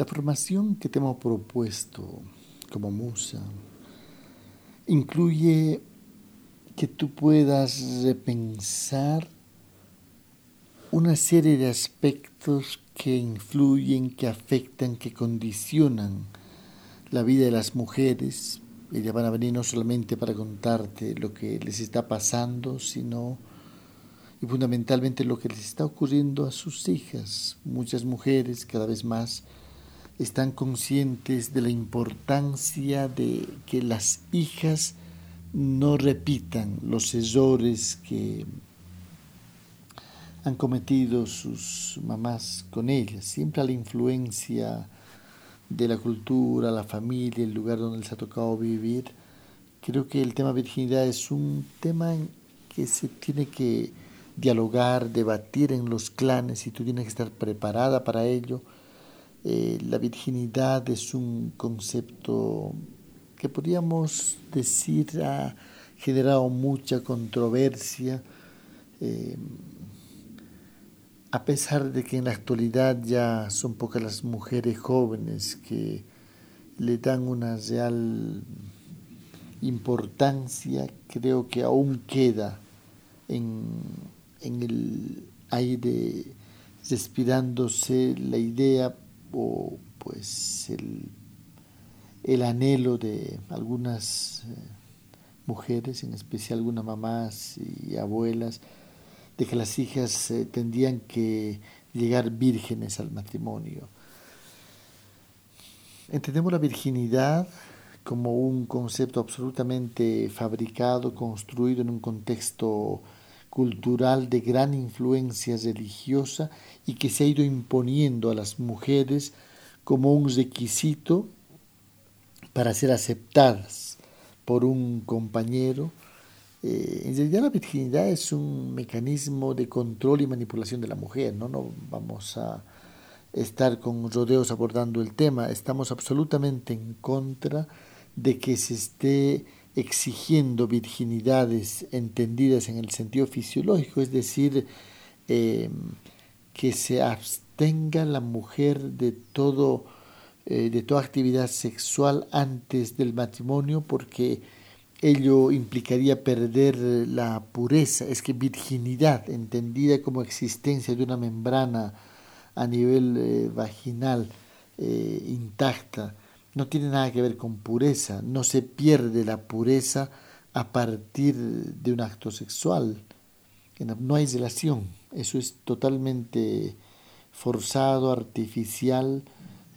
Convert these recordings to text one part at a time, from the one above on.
La formación que te hemos propuesto como musa incluye que tú puedas repensar una serie de aspectos que influyen, que afectan, que condicionan la vida de las mujeres. Ellas van a venir no solamente para contarte lo que les está pasando, sino y fundamentalmente lo que les está ocurriendo a sus hijas. Muchas mujeres cada vez más están conscientes de la importancia de que las hijas no repitan los errores que han cometido sus mamás con ellas. Siempre la influencia de la cultura, la familia, el lugar donde les ha tocado vivir. Creo que el tema virginidad es un tema que se tiene que dialogar, debatir en los clanes y tú tienes que estar preparada para ello. Eh, la virginidad es un concepto que podríamos decir ha generado mucha controversia. Eh, a pesar de que en la actualidad ya son pocas las mujeres jóvenes que le dan una real importancia, creo que aún queda en, en el aire respirándose la idea o pues el, el anhelo de algunas eh, mujeres, en especial algunas mamás y abuelas, de que las hijas eh, tendrían que llegar vírgenes al matrimonio. Entendemos la virginidad como un concepto absolutamente fabricado, construido en un contexto cultural de gran influencia religiosa y que se ha ido imponiendo a las mujeres como un requisito para ser aceptadas por un compañero eh, en realidad la virginidad es un mecanismo de control y manipulación de la mujer, ¿no? No vamos a estar con rodeos abordando el tema, estamos absolutamente en contra de que se esté exigiendo virginidades entendidas en el sentido fisiológico, es decir, em, que se abstenga la mujer de todo eh, de toda actividad sexual antes del matrimonio porque ello implicaría perder la pureza, es que virginidad, entendida como existencia de una membrana a nivel eh, vaginal eh, intacta, no tiene nada que ver con pureza, no se pierde la pureza a partir de un acto sexual, no hay relación, eso es totalmente forzado, artificial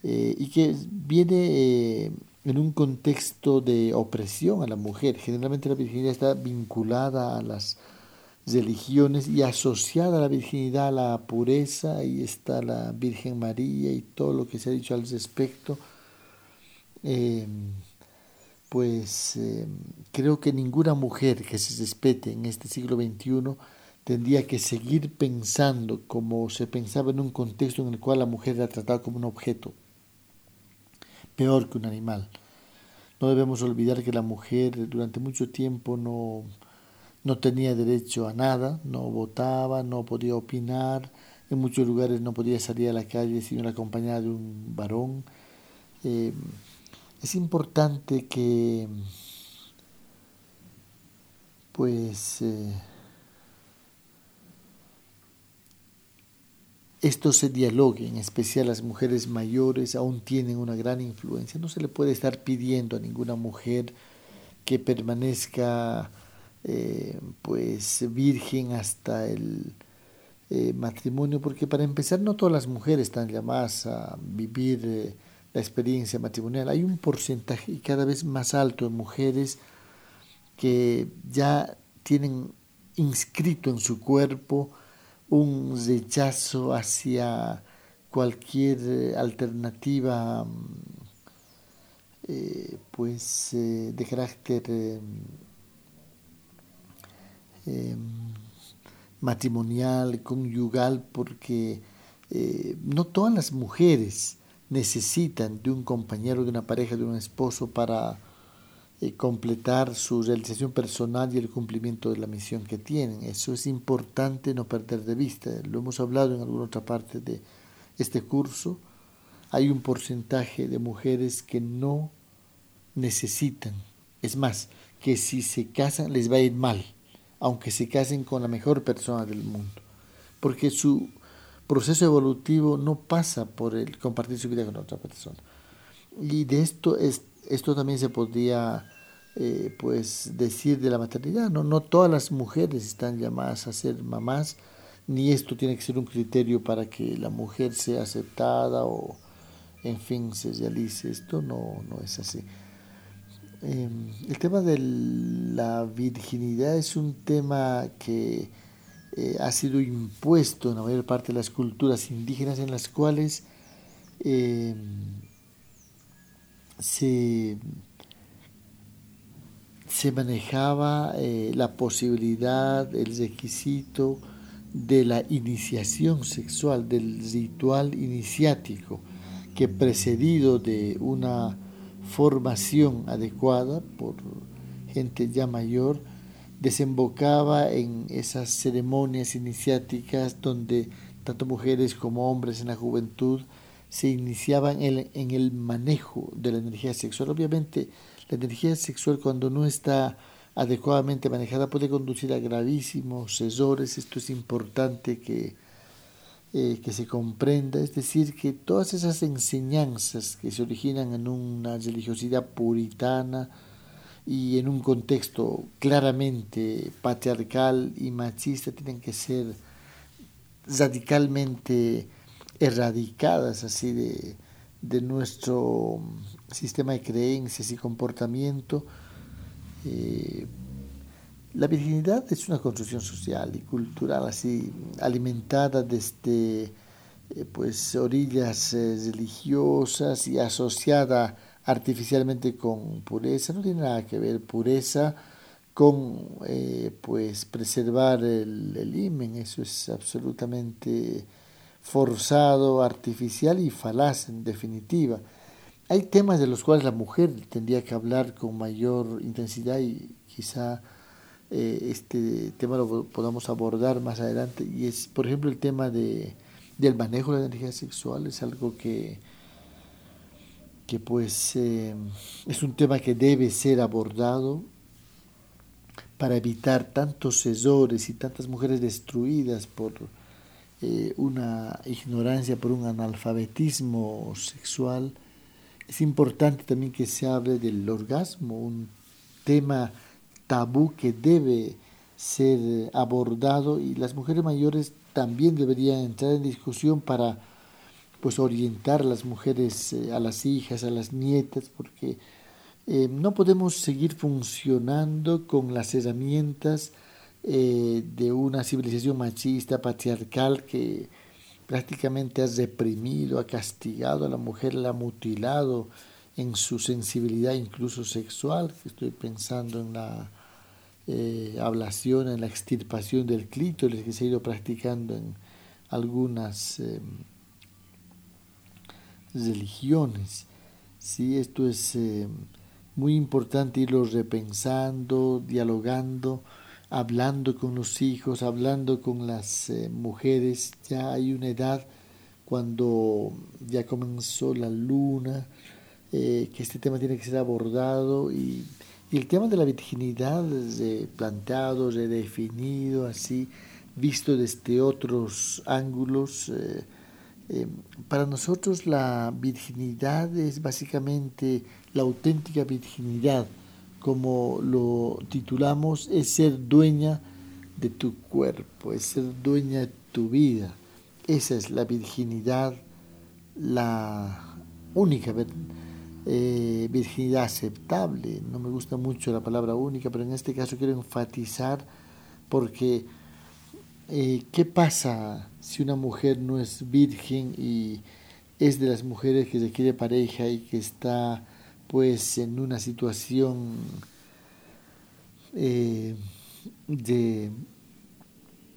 eh, y que viene en un contexto de opresión a la mujer. Generalmente la virginidad está vinculada a las religiones y asociada a la virginidad a la pureza, ahí está la Virgen María y todo lo que se ha dicho al respecto. Eh, pues eh, creo que ninguna mujer que se respete en este siglo XXI tendría que seguir pensando como se pensaba en un contexto en el cual la mujer era tratada como un objeto peor que un animal. No debemos olvidar que la mujer durante mucho tiempo no, no tenía derecho a nada, no votaba, no podía opinar, en muchos lugares no podía salir a la calle sin acompañada de un varón. Eh, es importante que pues eh, esto se dialogue, en especial las mujeres mayores aún tienen una gran influencia. No se le puede estar pidiendo a ninguna mujer que permanezca eh, pues virgen hasta el eh, matrimonio, porque para empezar no todas las mujeres están llamadas a vivir la experiencia matrimonial. Hay un porcentaje cada vez más alto de mujeres que ya tienen inscrito en su cuerpo un rechazo hacia cualquier eh, alternativa mm, eh, pues eh, de carácter em, matrimonial, conyugal, porque no todas las mujeres necesitan de un compañero, de una pareja, de un esposo para eh, completar su realización personal y el cumplimiento de la misión que tienen. Eso es importante no perder de vista. Lo hemos hablado en alguna otra parte de este curso. hay un porcentaje de mujeres que no necesitan. Es más, que si se casan les va a ir mal, aunque se casen con la mejor persona del mundo, porque su proceso evolutivo no pasa por el compartir su vida con otra persona. Y de esto, es, esto también se podría eh, pues decir de la maternidad. ¿no? no todas las mujeres están llamadas a ser mamás, ni esto tiene que ser un criterio para que la mujer sea aceptada o, en fin, se realice. Esto no, no es así. Em, el tema de la virginidad es un tema que eh, ha sido impuesto en la mayor parte de las culturas indígenas en las cuales em, se, se, manejaba eh, la posibilidad, el requisito de la iniciación sexual, del ritual iniciático, que precedido de una formación adecuada por gente ya mayor, desembocaba en esas ceremonias iniciáticas donde tanto mujeres como hombres en la juventud se iniciaban en, el manejo de la energía sexual. Obviamente, la energía sexual cuando no está adecuadamente manejada puede conducir a gravísimos errores. Esto es importante que eh, que se comprenda, es decir, que todas esas enseñanzas que se originan en una religiosidad puritana y en un contexto claramente patriarcal y machista tienen que ser radicalmente erradicadas así de, de nuestro sistema de creencias y comportamiento. Eh, la virginidad es una construcción social y cultural así alimentada desde eh, pues orillas eh, religiosas y asociada artificialmente con pureza. No tiene nada que ver pureza con eh, pues preservar el, el imen. Eso es absolutamente forzado, artificial y falaz en definitiva. Hay temas de los cuales la mujer tendría que hablar con mayor intensidad y quizá eh, este tema lo podamos abordar más adelante y es por ejemplo el tema de, del manejo de la energía sexual es algo que que pues eh, es un tema que debe ser abordado para evitar tantos errores y tantas mujeres destruidas por eh, una ignorancia, por un analfabetismo sexual. Es importante también que se hable del orgasmo, un tema tabú que debe ser abordado y las mujeres mayores también deberían entrar en discusión para pues orientar a las mujeres, eh, a las hijas, a las nietas, porque eh, no podemos seguir funcionando con las herramientas eh, de una civilización machista, patriarcal, que prácticamente ha reprimido, ha castigado a la mujer, la ha mutilado, en su sensibilidad incluso sexual, estoy pensando en la ablación, en la extirpación del clítoris que se ha ido practicando en algunas em, religiones. ¿sí? Esto es em, muy importante irlo repensando, dialogando, hablando con los hijos, hablando con las eh, mujeres. Ya hay una edad cuando ya comenzó la luna, eh, que este tema tiene que ser abordado y, el tema de la virginidad de planteado, redefinido, así, visto desde otros ángulos. Eh, para nosotros la virginidad es básicamente la auténtica virginidad, como lo titulamos, es ser dueña de tu cuerpo, es ser dueña de tu vida. Esa es la virginidad, la única eh, virginidad aceptable. No me gusta mucho la palabra única, pero en este caso quiero enfatizar porque eh, ¿qué pasa si una mujer no es virgen y es de las mujeres que requiere pareja y que está pues en una situación eh, de,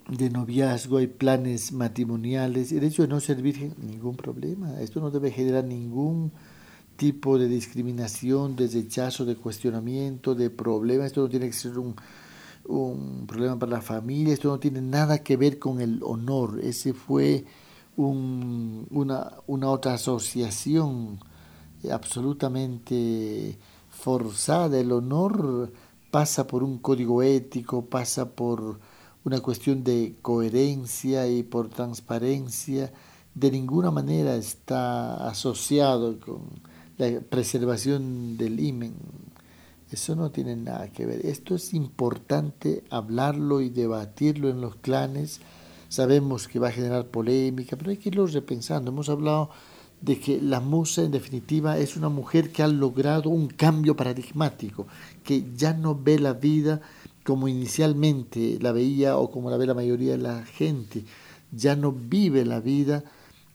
de noviazgo, hay planes matrimoniales, el hecho de no ser virgen, ningún problema, esto no debe generar ningún tipo de discriminación, de rechazo, de cuestionamiento, de problema. Esto no tiene que ser un, un problema para la familia, esto no tiene nada que ver con el honor. Ese fue una, una otra asociación absolutamente forzada. El honor pasa por un código ético, pasa por una cuestión de coherencia y por transparencia. De ninguna manera está asociado con la preservación del imen. Eso no tiene nada que ver. Esto es importante hablarlo y debatirlo en los clanes. Sabemos que va a generar polémica, pero hay que irlo repensando. Hemos hablado de que la musa en definitiva es una mujer que ha logrado un cambio paradigmático, que ya no ve la vida como inicialmente la veía o como la ve la mayoría de la gente, ya no vive la vida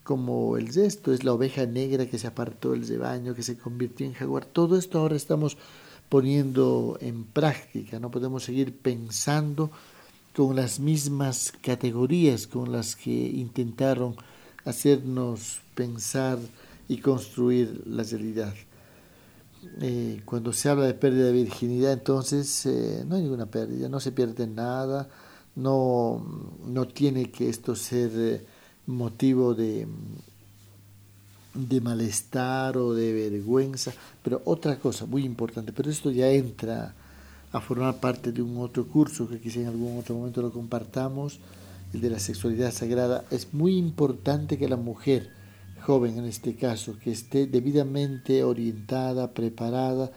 como el resto, es la oveja negra que se apartó del rebaño, que se convirtió en jaguar. Todo esto ahora estamos poniendo en práctica, no podemos seguir pensando con las mismas categorías con las que intentaron hacernos pensar y construir la realidad. Eh, cuando se habla de pérdida de virginidad, entonces eh, no hay ninguna pérdida, no se pierde nada, no, no tiene que esto ser eh, motivo de, de malestar o de vergüenza, pero otra cosa muy importante, pero esto ya entra a formar parte de un otro curso que quizá en algún otro momento lo compartamos, el de la sexualidad sagrada, es muy importante que la mujer, joven en este caso, que esté debidamente orientada, preparada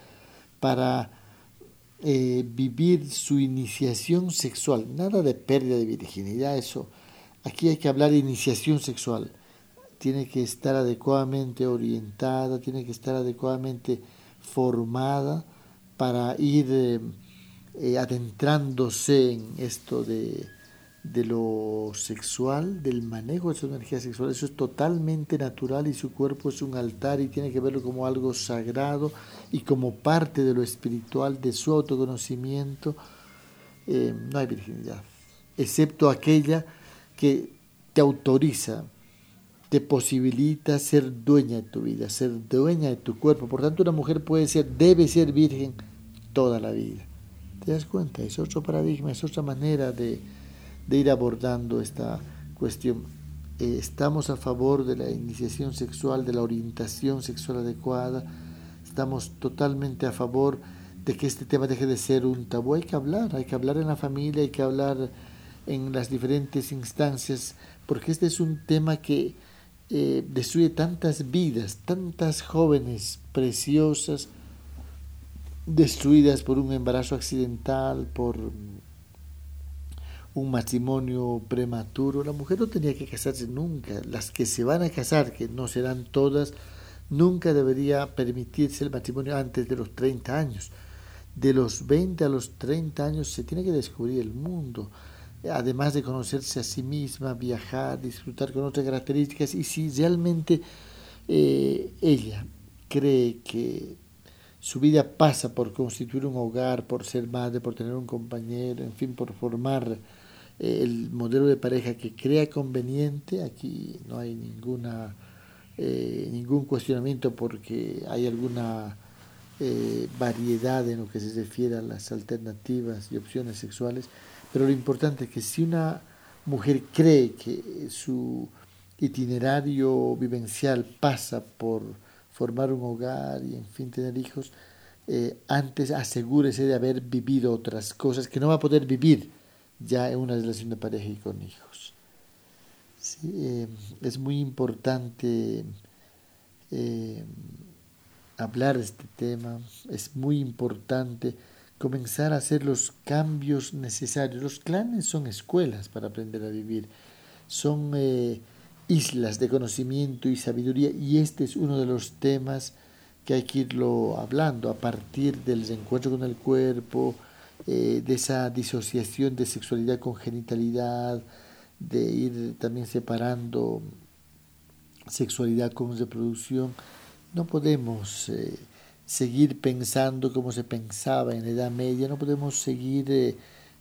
para eh, vivir su iniciación sexual. Nada de pérdida de virginidad, eso. Aquí hay que hablar de iniciación sexual. Tiene que estar adecuadamente orientada, tiene que estar adecuadamente formada para ir eh, eh, adentrándose en esto de de lo sexual, del manejo de su energía sexual. Eso es totalmente natural y su cuerpo es un altar y tiene que verlo como algo sagrado y como parte de lo espiritual, de su autoconocimiento. Eh, no hay virginidad, excepto aquella que te autoriza, te posibilita ser dueña de tu vida, ser dueña de tu cuerpo. Por tanto, una mujer puede ser, debe ser virgen toda la vida. ¿Te das cuenta? Es otro paradigma, es otra manera de, de ir abordando esta cuestión. Eh, estamos a favor de la iniciación sexual, de la orientación sexual adecuada, estamos totalmente a favor de que este tema deje de ser un tabú. Hay que hablar, hay que hablar en la familia, hay que hablar en las diferentes instancias, porque este es un tema que eh, destruye tantas vidas, tantas jóvenes preciosas, destruidas por un embarazo accidental, por un matrimonio prematuro. La mujer no tenía que casarse nunca. Las que se van a casar, que no serán todas, nunca debería permitirse el matrimonio antes de los 30 años. De los 20 a los 30 años se tiene que descubrir el mundo, además de conocerse a sí misma, viajar, disfrutar con otras características. Y si realmente eh, ella cree que su vida pasa por constituir un hogar, por ser madre, por tener un compañero, en fin, por formar el modelo de pareja que crea conveniente, aquí no hay ninguna, eh, ningún cuestionamiento porque hay alguna eh, variedad en lo que se refiere a las alternativas y opciones sexuales, pero lo importante es que si una mujer cree que su itinerario vivencial pasa por formar un hogar y en fin tener hijos, eh, antes asegúrese de haber vivido otras cosas que no va a poder vivir ya en una relación de pareja y con hijos. Eh, es muy importante eh, hablar de este tema, es muy importante comenzar a hacer los cambios necesarios. Los clanes son escuelas para aprender a vivir, son eh, islas de conocimiento y sabiduría y este es uno de los temas que hay que irlo hablando a partir del encuentro con el cuerpo, eh, de esa disociación de sexualidad con genitalidad, de ir también separando sexualidad con reproducción. No podemos eh, seguir pensando como se pensaba en la Edad Media, no podemos seguir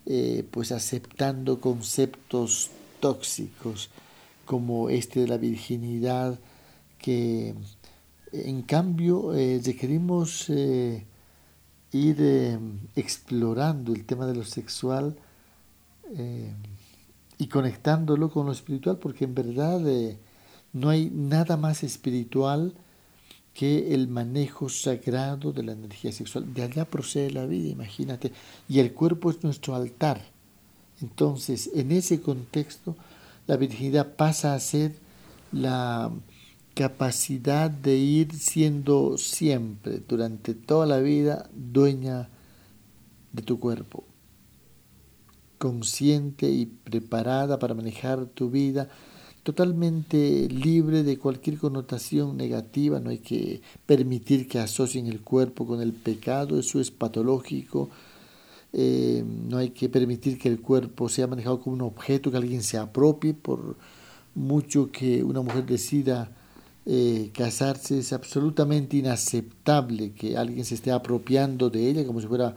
eh, pues aceptando conceptos tóxicos como este de la virginidad, que en cambio ir eh, explorando el tema de lo sexual eh, y conectándolo con lo espiritual, porque en verdad eh, No hay nada más espiritual que el manejo sagrado de la energía sexual. De allá procede la vida, imagínate. Y el cuerpo es nuestro altar. Entonces, en ese contexto, la virginidad pasa a ser la capacidad de ir siendo siempre, durante toda la vida, dueña de tu cuerpo, consciente y preparada para manejar tu vida totalmente libre de cualquier connotación negativa, no hay que permitir que asocien el cuerpo con el pecado, eso es patológico, eh, no hay que permitir que el cuerpo sea manejado como un objeto, que alguien se apropie, por mucho que una mujer decida eh, casarse, es absolutamente inaceptable que alguien se esté apropiando de ella como si fuera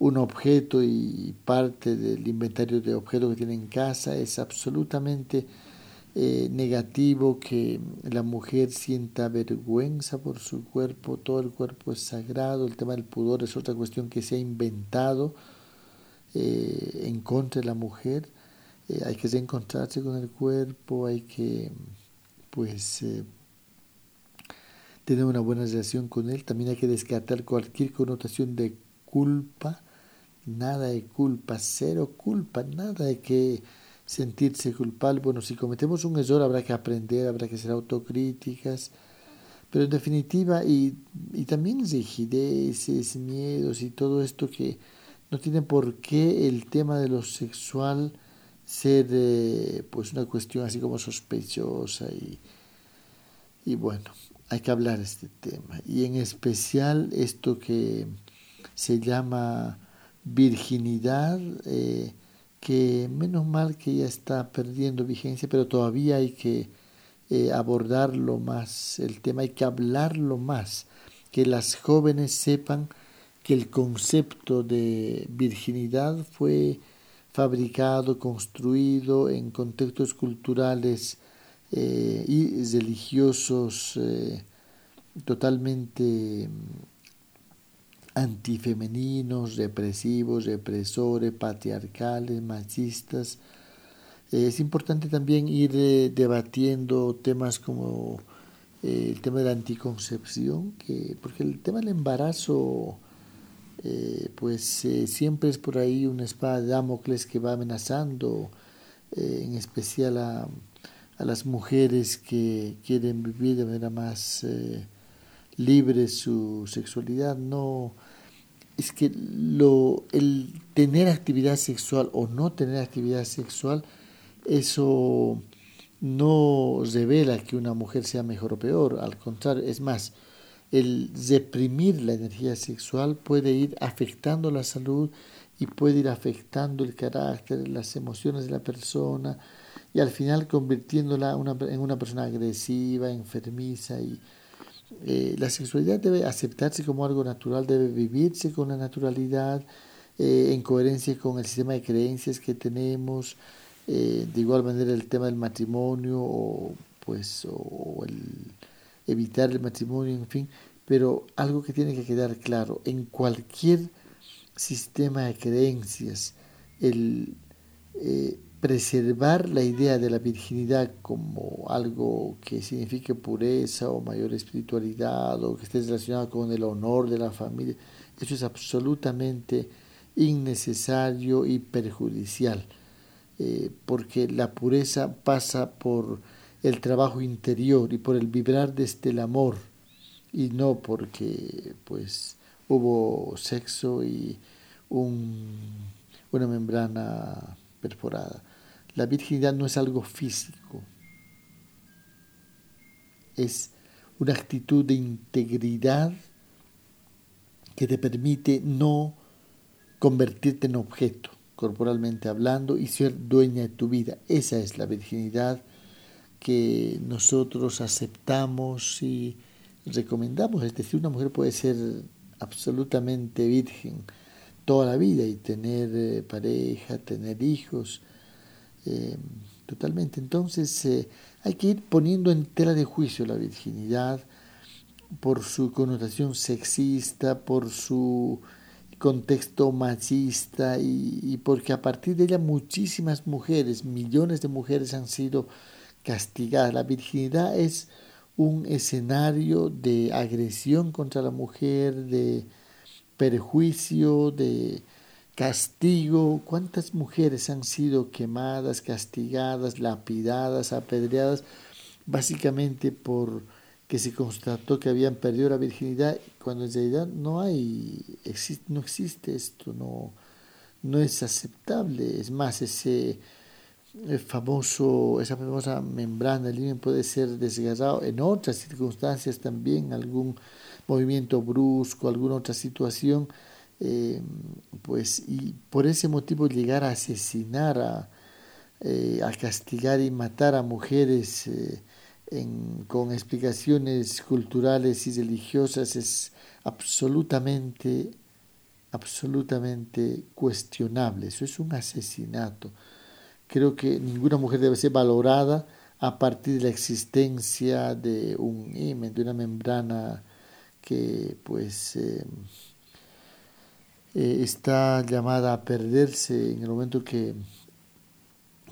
un objeto y parte del inventario de objetos que tiene en casa, es absolutamente eh, negativo que la mujer sienta vergüenza por su cuerpo, todo el cuerpo es sagrado, el tema del pudor es otra cuestión que se ha inventado eh, en contra de la mujer, eh, hay que reencontrarse con el cuerpo, hay que pues tener una buena relación con él, también hay que descartar cualquier connotación de culpa, nada de culpa, cero culpa, nada de que sentirse culpable. Bueno, si cometemos un error habrá que aprender, habrá que ser autocríticas, pero en definitiva, y, y también rigideces, miedos y todo esto que no tiene por qué el tema de lo sexual ser eh, pues una cuestión así como sospechosa y, y bueno, hay que hablar de este tema. Y en especial esto que se llama virginidad, eh, que menos mal que ya está perdiendo vigencia, pero todavía hay que eh, abordarlo más, el tema hay que hablarlo más, que las jóvenes sepan que el concepto de virginidad fue fabricado, construido en contextos culturales eh, y religiosos eh, totalmente antifemeninos, represivos, represores, patriarcales, machistas. es importante también ir eh, debatiendo temas como eh, el tema de la anticoncepción, que, porque el tema del embarazo, eh, pues siempre es por ahí una espada de Damocles que va amenazando, en especial a, a, las mujeres que quieren vivir de manera más libre su sexualidad, no es que lo, el tener actividad sexual o no tener actividad sexual, eso no revela que una mujer sea mejor o peor, al contrario, es más, el reprimir la energía sexual puede ir afectando la salud y puede ir afectando el carácter, las emociones de la persona y al final convirtiéndola en una persona agresiva, enfermiza y, eh, la sexualidad debe aceptarse como algo natural, debe vivirse con la naturalidad, eh, en coherencia con el sistema de creencias que tenemos, eh, de igual manera el tema del matrimonio o pues o evitar el matrimonio, en fin, pero algo que tiene que quedar claro, en cualquier sistema de creencias, el preservar la idea de la virginidad como algo que signifique pureza o mayor espiritualidad o que esté relacionado con el honor de la familia, eso es absolutamente innecesario y perjudicial, eh, porque la pureza pasa por el trabajo interior y por el vibrar desde el amor y no porque pues hubo sexo y un, una membrana perforada. La virginidad no es algo físico, es una actitud de integridad que te permite no convertirte en objeto, corporalmente hablando, y ser dueña de tu vida. Esa es la virginidad que nosotros aceptamos y recomendamos. Es decir, una mujer puede ser absolutamente virgen toda la vida y tener eh, pareja, tener hijos, eh, totalmente. Entonces eh, hay que ir poniendo en tela de juicio la virginidad por su connotación sexista, por su contexto machista y, porque a partir de ella muchísimas mujeres, millones de mujeres han sido castigadas. La virginidad es un escenario de agresión contra la mujer, de perjuicio, de castigo. ¿Cuántas mujeres han sido quemadas, castigadas, lapidadas, apedreadas, básicamente por que se constató que habían perdido la virginidad, cuando en realidad no hay, existe, no existe esto, no, no es aceptable. Es más, ese famoso, esa famosa membrana del puede ser desgarrado en otras circunstancias también, algún movimiento brusco, alguna otra situación, eh, pues y por ese motivo llegar a asesinar, a, eh, a castigar y matar a mujeres eh, con explicaciones culturales y religiosas es absolutamente, absolutamente cuestionable. Eso es un asesinato. Creo que ninguna mujer debe ser valorada a partir de la existencia de un imen, de una membrana que pues eh, eh, está llamada a perderse en el momento que,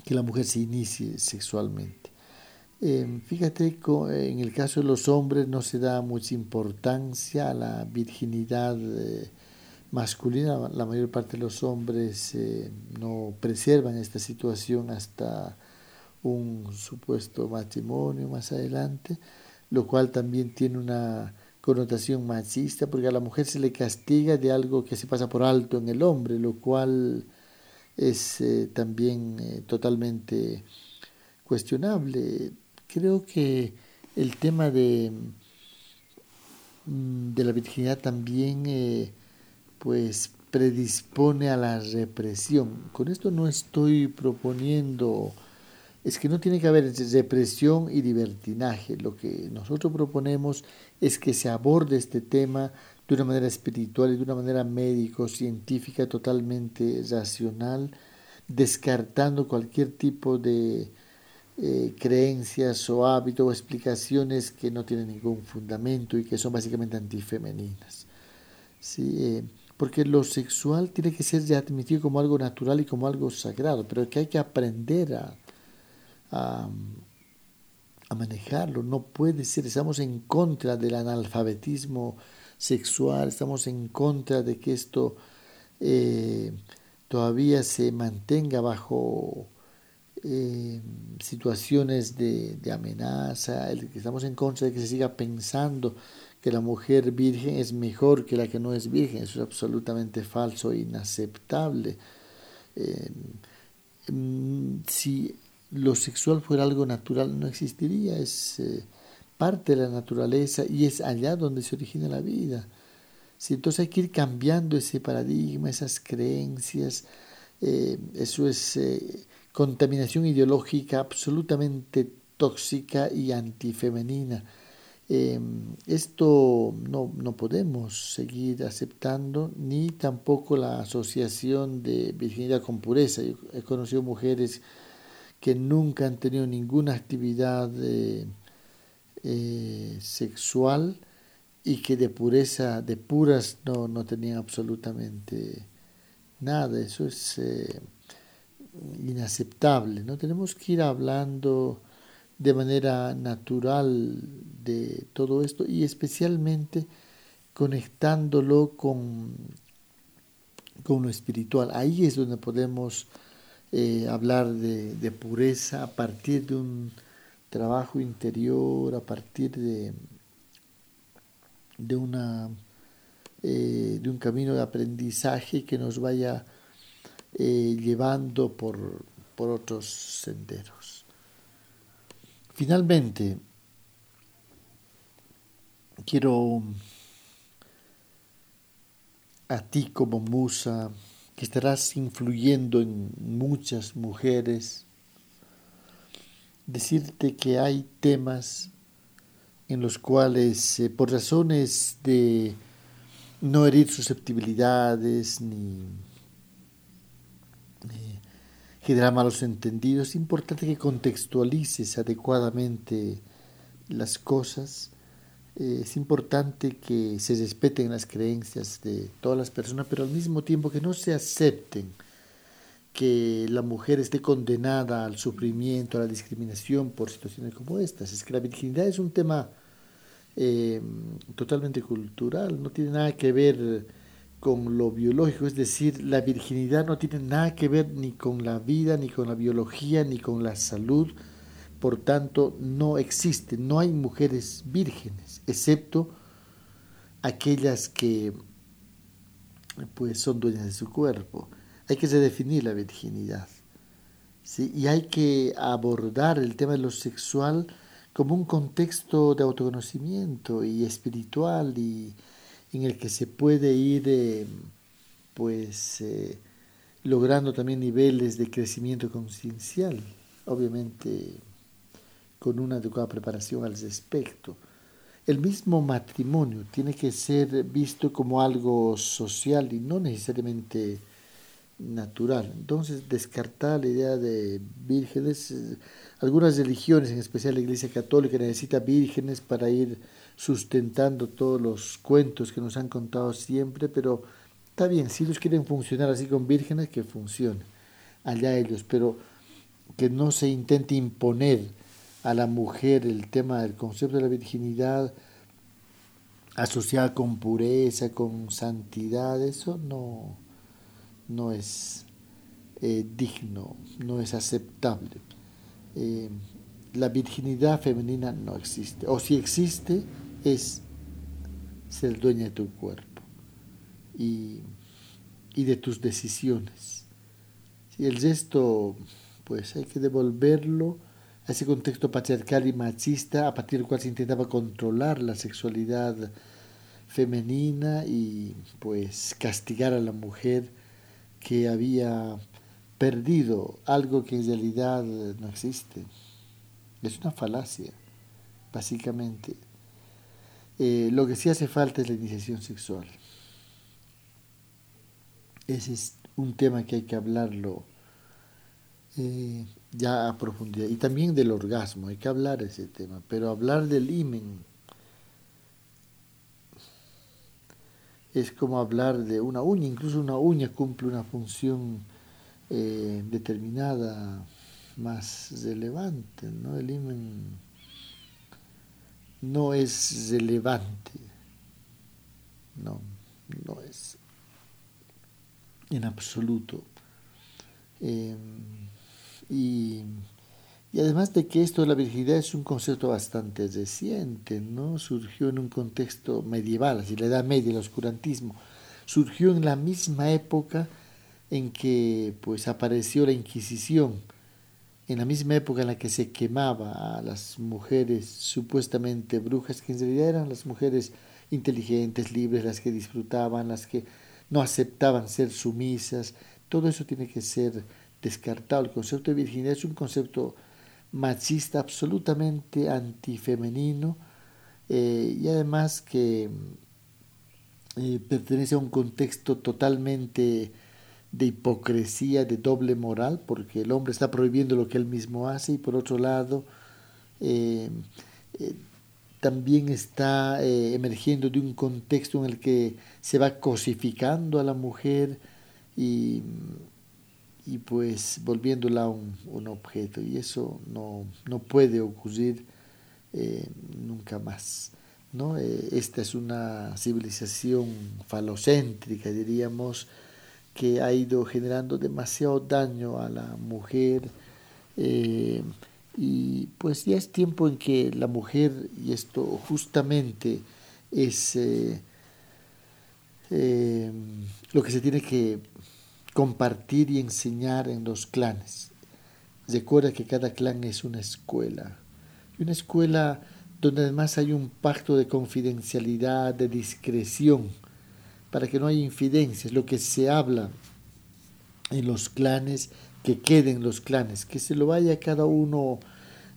que la mujer se inicie sexualmente. Em, fíjate, en el caso de los hombres no se da mucha importancia a la virginidad eh, masculina. La mayor parte de los hombres eh, no preservan esta situación hasta un supuesto matrimonio más adelante, lo cual también tiene una connotación machista, porque a la mujer se le castiga de algo que se pasa por alto en el hombre, lo cual es eh, también totalmente cuestionable creo que el tema de, mm, de la virginidad también eh, pues predispone a la represión. Con esto no estoy proponiendo, es que no tiene que haber represión y libertinaje. Lo que nosotros proponemos es que se aborde este tema de una manera espiritual y de una manera médico, científica, totalmente racional, descartando cualquier tipo de eh, creencias o hábitos o explicaciones que no tienen ningún fundamento y que son básicamente antifemeninas. ¿sí? Eh, porque lo sexual tiene que ser ya admitido como algo natural y como algo sagrado, pero que hay que aprender a, manejarlo. No puede ser, estamos en contra del analfabetismo sexual, estamos en contra de que esto eh, todavía se mantenga bajo eh, situaciones de, amenaza, estamos en contra de que se siga pensando que la mujer virgen es mejor que la que no es virgen. Eso es absolutamente falso e inaceptable. Eh, mm, si lo sexual fuera algo natural, no existiría. Es eh, parte de la naturaleza y es allá donde se origina la vida. Si entonces hay que ir cambiando ese paradigma, esas creencias. eso es contaminación ideológica absolutamente tóxica y antifemenina. Em, esto no, no, podemos seguir aceptando, ni tampoco la asociación de virginidad con pureza. Yo he conocido mujeres que nunca han tenido ninguna actividad eh, eh, sexual y que de pureza, de puras, no, no tenían absolutamente nada. Eso es eh, inaceptable. ¿no? Tenemos que ir hablando de manera natural de todo esto y especialmente conectándolo con, con lo espiritual. Ahí es donde podemos eh, hablar de, pureza a partir de un trabajo interior, a partir de, de, una, eh, de un camino de aprendizaje que nos vaya eh, llevando por, por otros senderos. Finalmente, quiero a ti como musa, estarás influyendo en muchas mujeres, decirte que hay temas en los cuales, eh, por razones de no herir susceptibilidades ni generar malos entendidos. Es importante que contextualices adecuadamente las cosas. Eh, es importante que se respeten las creencias de todas las personas, pero al mismo tiempo que no se acepten que la mujer esté condenada al sufrimiento, a la discriminación por situaciones como estas. Es que la virginidad es un tema eh, totalmente cultural, no tiene nada que ver con lo biológico, es decir, la virginidad no tiene nada que ver ni con la vida, ni con la biología, ni con la salud, por tanto no existe, no hay mujeres vírgenes, excepto aquellas que pues son dueñas de su cuerpo. Hay que redefinir la virginidad. Y hay que abordar el tema de lo sexual como un contexto de autoconocimiento y espiritual y en el que se puede ir eh, pues eh, logrando también niveles de crecimiento conciencial, obviamente con una adecuada preparación al respecto. El mismo matrimonio tiene que ser visto como algo social y no necesariamente natural. Entonces, descartar la idea de vírgenes, algunas religiones, en especial la Iglesia Católica, necesita vírgenes para ir sustentando todos los cuentos que nos han contado siempre, pero está bien, si ellos quieren funcionar así con vírgenes, que funcione, allá ellos, pero que no se intente imponer a la mujer el tema del concepto de la virginidad asociada con pureza, con santidad, eso no, no es eh, digno, no es aceptable. Eh, la virginidad femenina no existe, o si existe es ser dueña de tu cuerpo y, y de tus decisiones. Y el gesto, pues hay que devolverlo a ese contexto patriarcal y machista a partir del cual se intentaba controlar la sexualidad femenina y pues castigar a la mujer que había perdido algo que en realidad no existe. Es una falacia, básicamente. Eh, lo que sí hace falta es la iniciación sexual. Ese es un tema que hay que hablarlo eh, ya a profundidad. Y también del orgasmo, hay que hablar de ese tema. Pero hablar del imen es como hablar de una uña, incluso una uña cumple una función eh, determinada más relevante, ¿no? El imen no es relevante, no, no es en absoluto. Eh, y además de que esto de la virginidad es un concepto bastante reciente, ¿no? Surgió en un contexto medieval, así la Edad Media, el oscurantismo. Surgió en la misma época en que pues apareció la Inquisición, en la misma época en la que se quemaba a las mujeres supuestamente brujas, que en realidad eran las mujeres inteligentes, libres, las que disfrutaban, las que no aceptaban ser sumisas. Todo eso tiene que ser descartado. El concepto de virginidad es un concepto machista, absolutamente antifemenino eh, y además que eh, pertenece a un contexto totalmente de hipocresía, de doble moral, porque el hombre está prohibiendo lo que él mismo hace y por otro lado eh, también está emergiendo de un contexto en el que se va cosificando a la mujer y y pues volviéndola un, un objeto y eso no, no puede ocurrir eh, nunca más. ¿no? Eh, esta es una civilización falocéntrica, diríamos, que ha ido generando demasiado daño a la mujer eh, y pues ya es tiempo en que la mujer, y esto justamente es lo que se tiene que compartir y enseñar en los clanes. Recuerda que cada clan es una escuela. Y una escuela donde además hay un pacto de confidencialidad, de discreción, para que no haya infidencias. Lo que se habla en los clanes, que quede en los clanes, que se lo vaya cada uno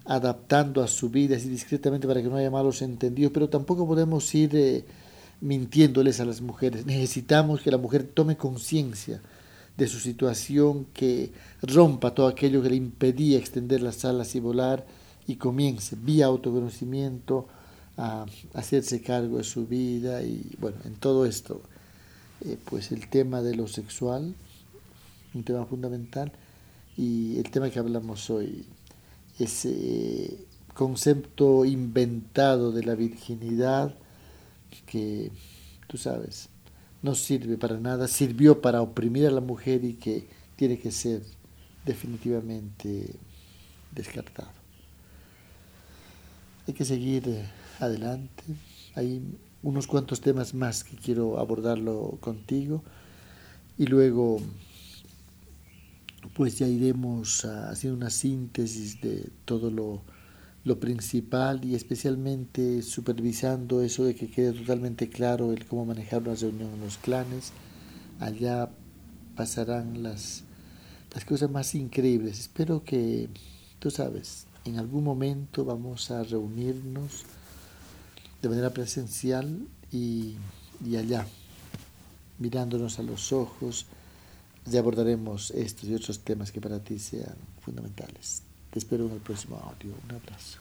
adaptando a su vida así discretamente para que no haya malos entendidos, pero tampoco podemos ir eh, mintiéndoles a las mujeres. Necesitamos que la mujer tome conciencia de su situación, que rompa todo aquello que le impedía extender las alas y volar y comience vía autoconocimiento a hacerse cargo de su vida y bueno, en todo esto, eh, pues el tema de lo sexual un tema fundamental y el tema que hablamos hoy, ese concepto inventado de la virginidad que, tú sabes, no sirve para nada, sirvió para oprimir a la mujer y que tiene que ser definitivamente descartado. Hay que seguir adelante. Hay unos cuantos temas más que quiero abordarlo contigo y luego pues ya iremos haciendo una síntesis de todo lo, lo principal y especialmente supervisando eso de que quede totalmente claro el cómo manejar una reunión en los clanes. Allá pasarán las, las cosas más increíbles. Espero que, tú sabes, en algún momento vamos a reunirnos de manera presencial y, y allá, mirándonos a los ojos, ya abordaremos estos y otros temas que para ti sean fundamentales. Te espero en el próximo audio. Un abrazo.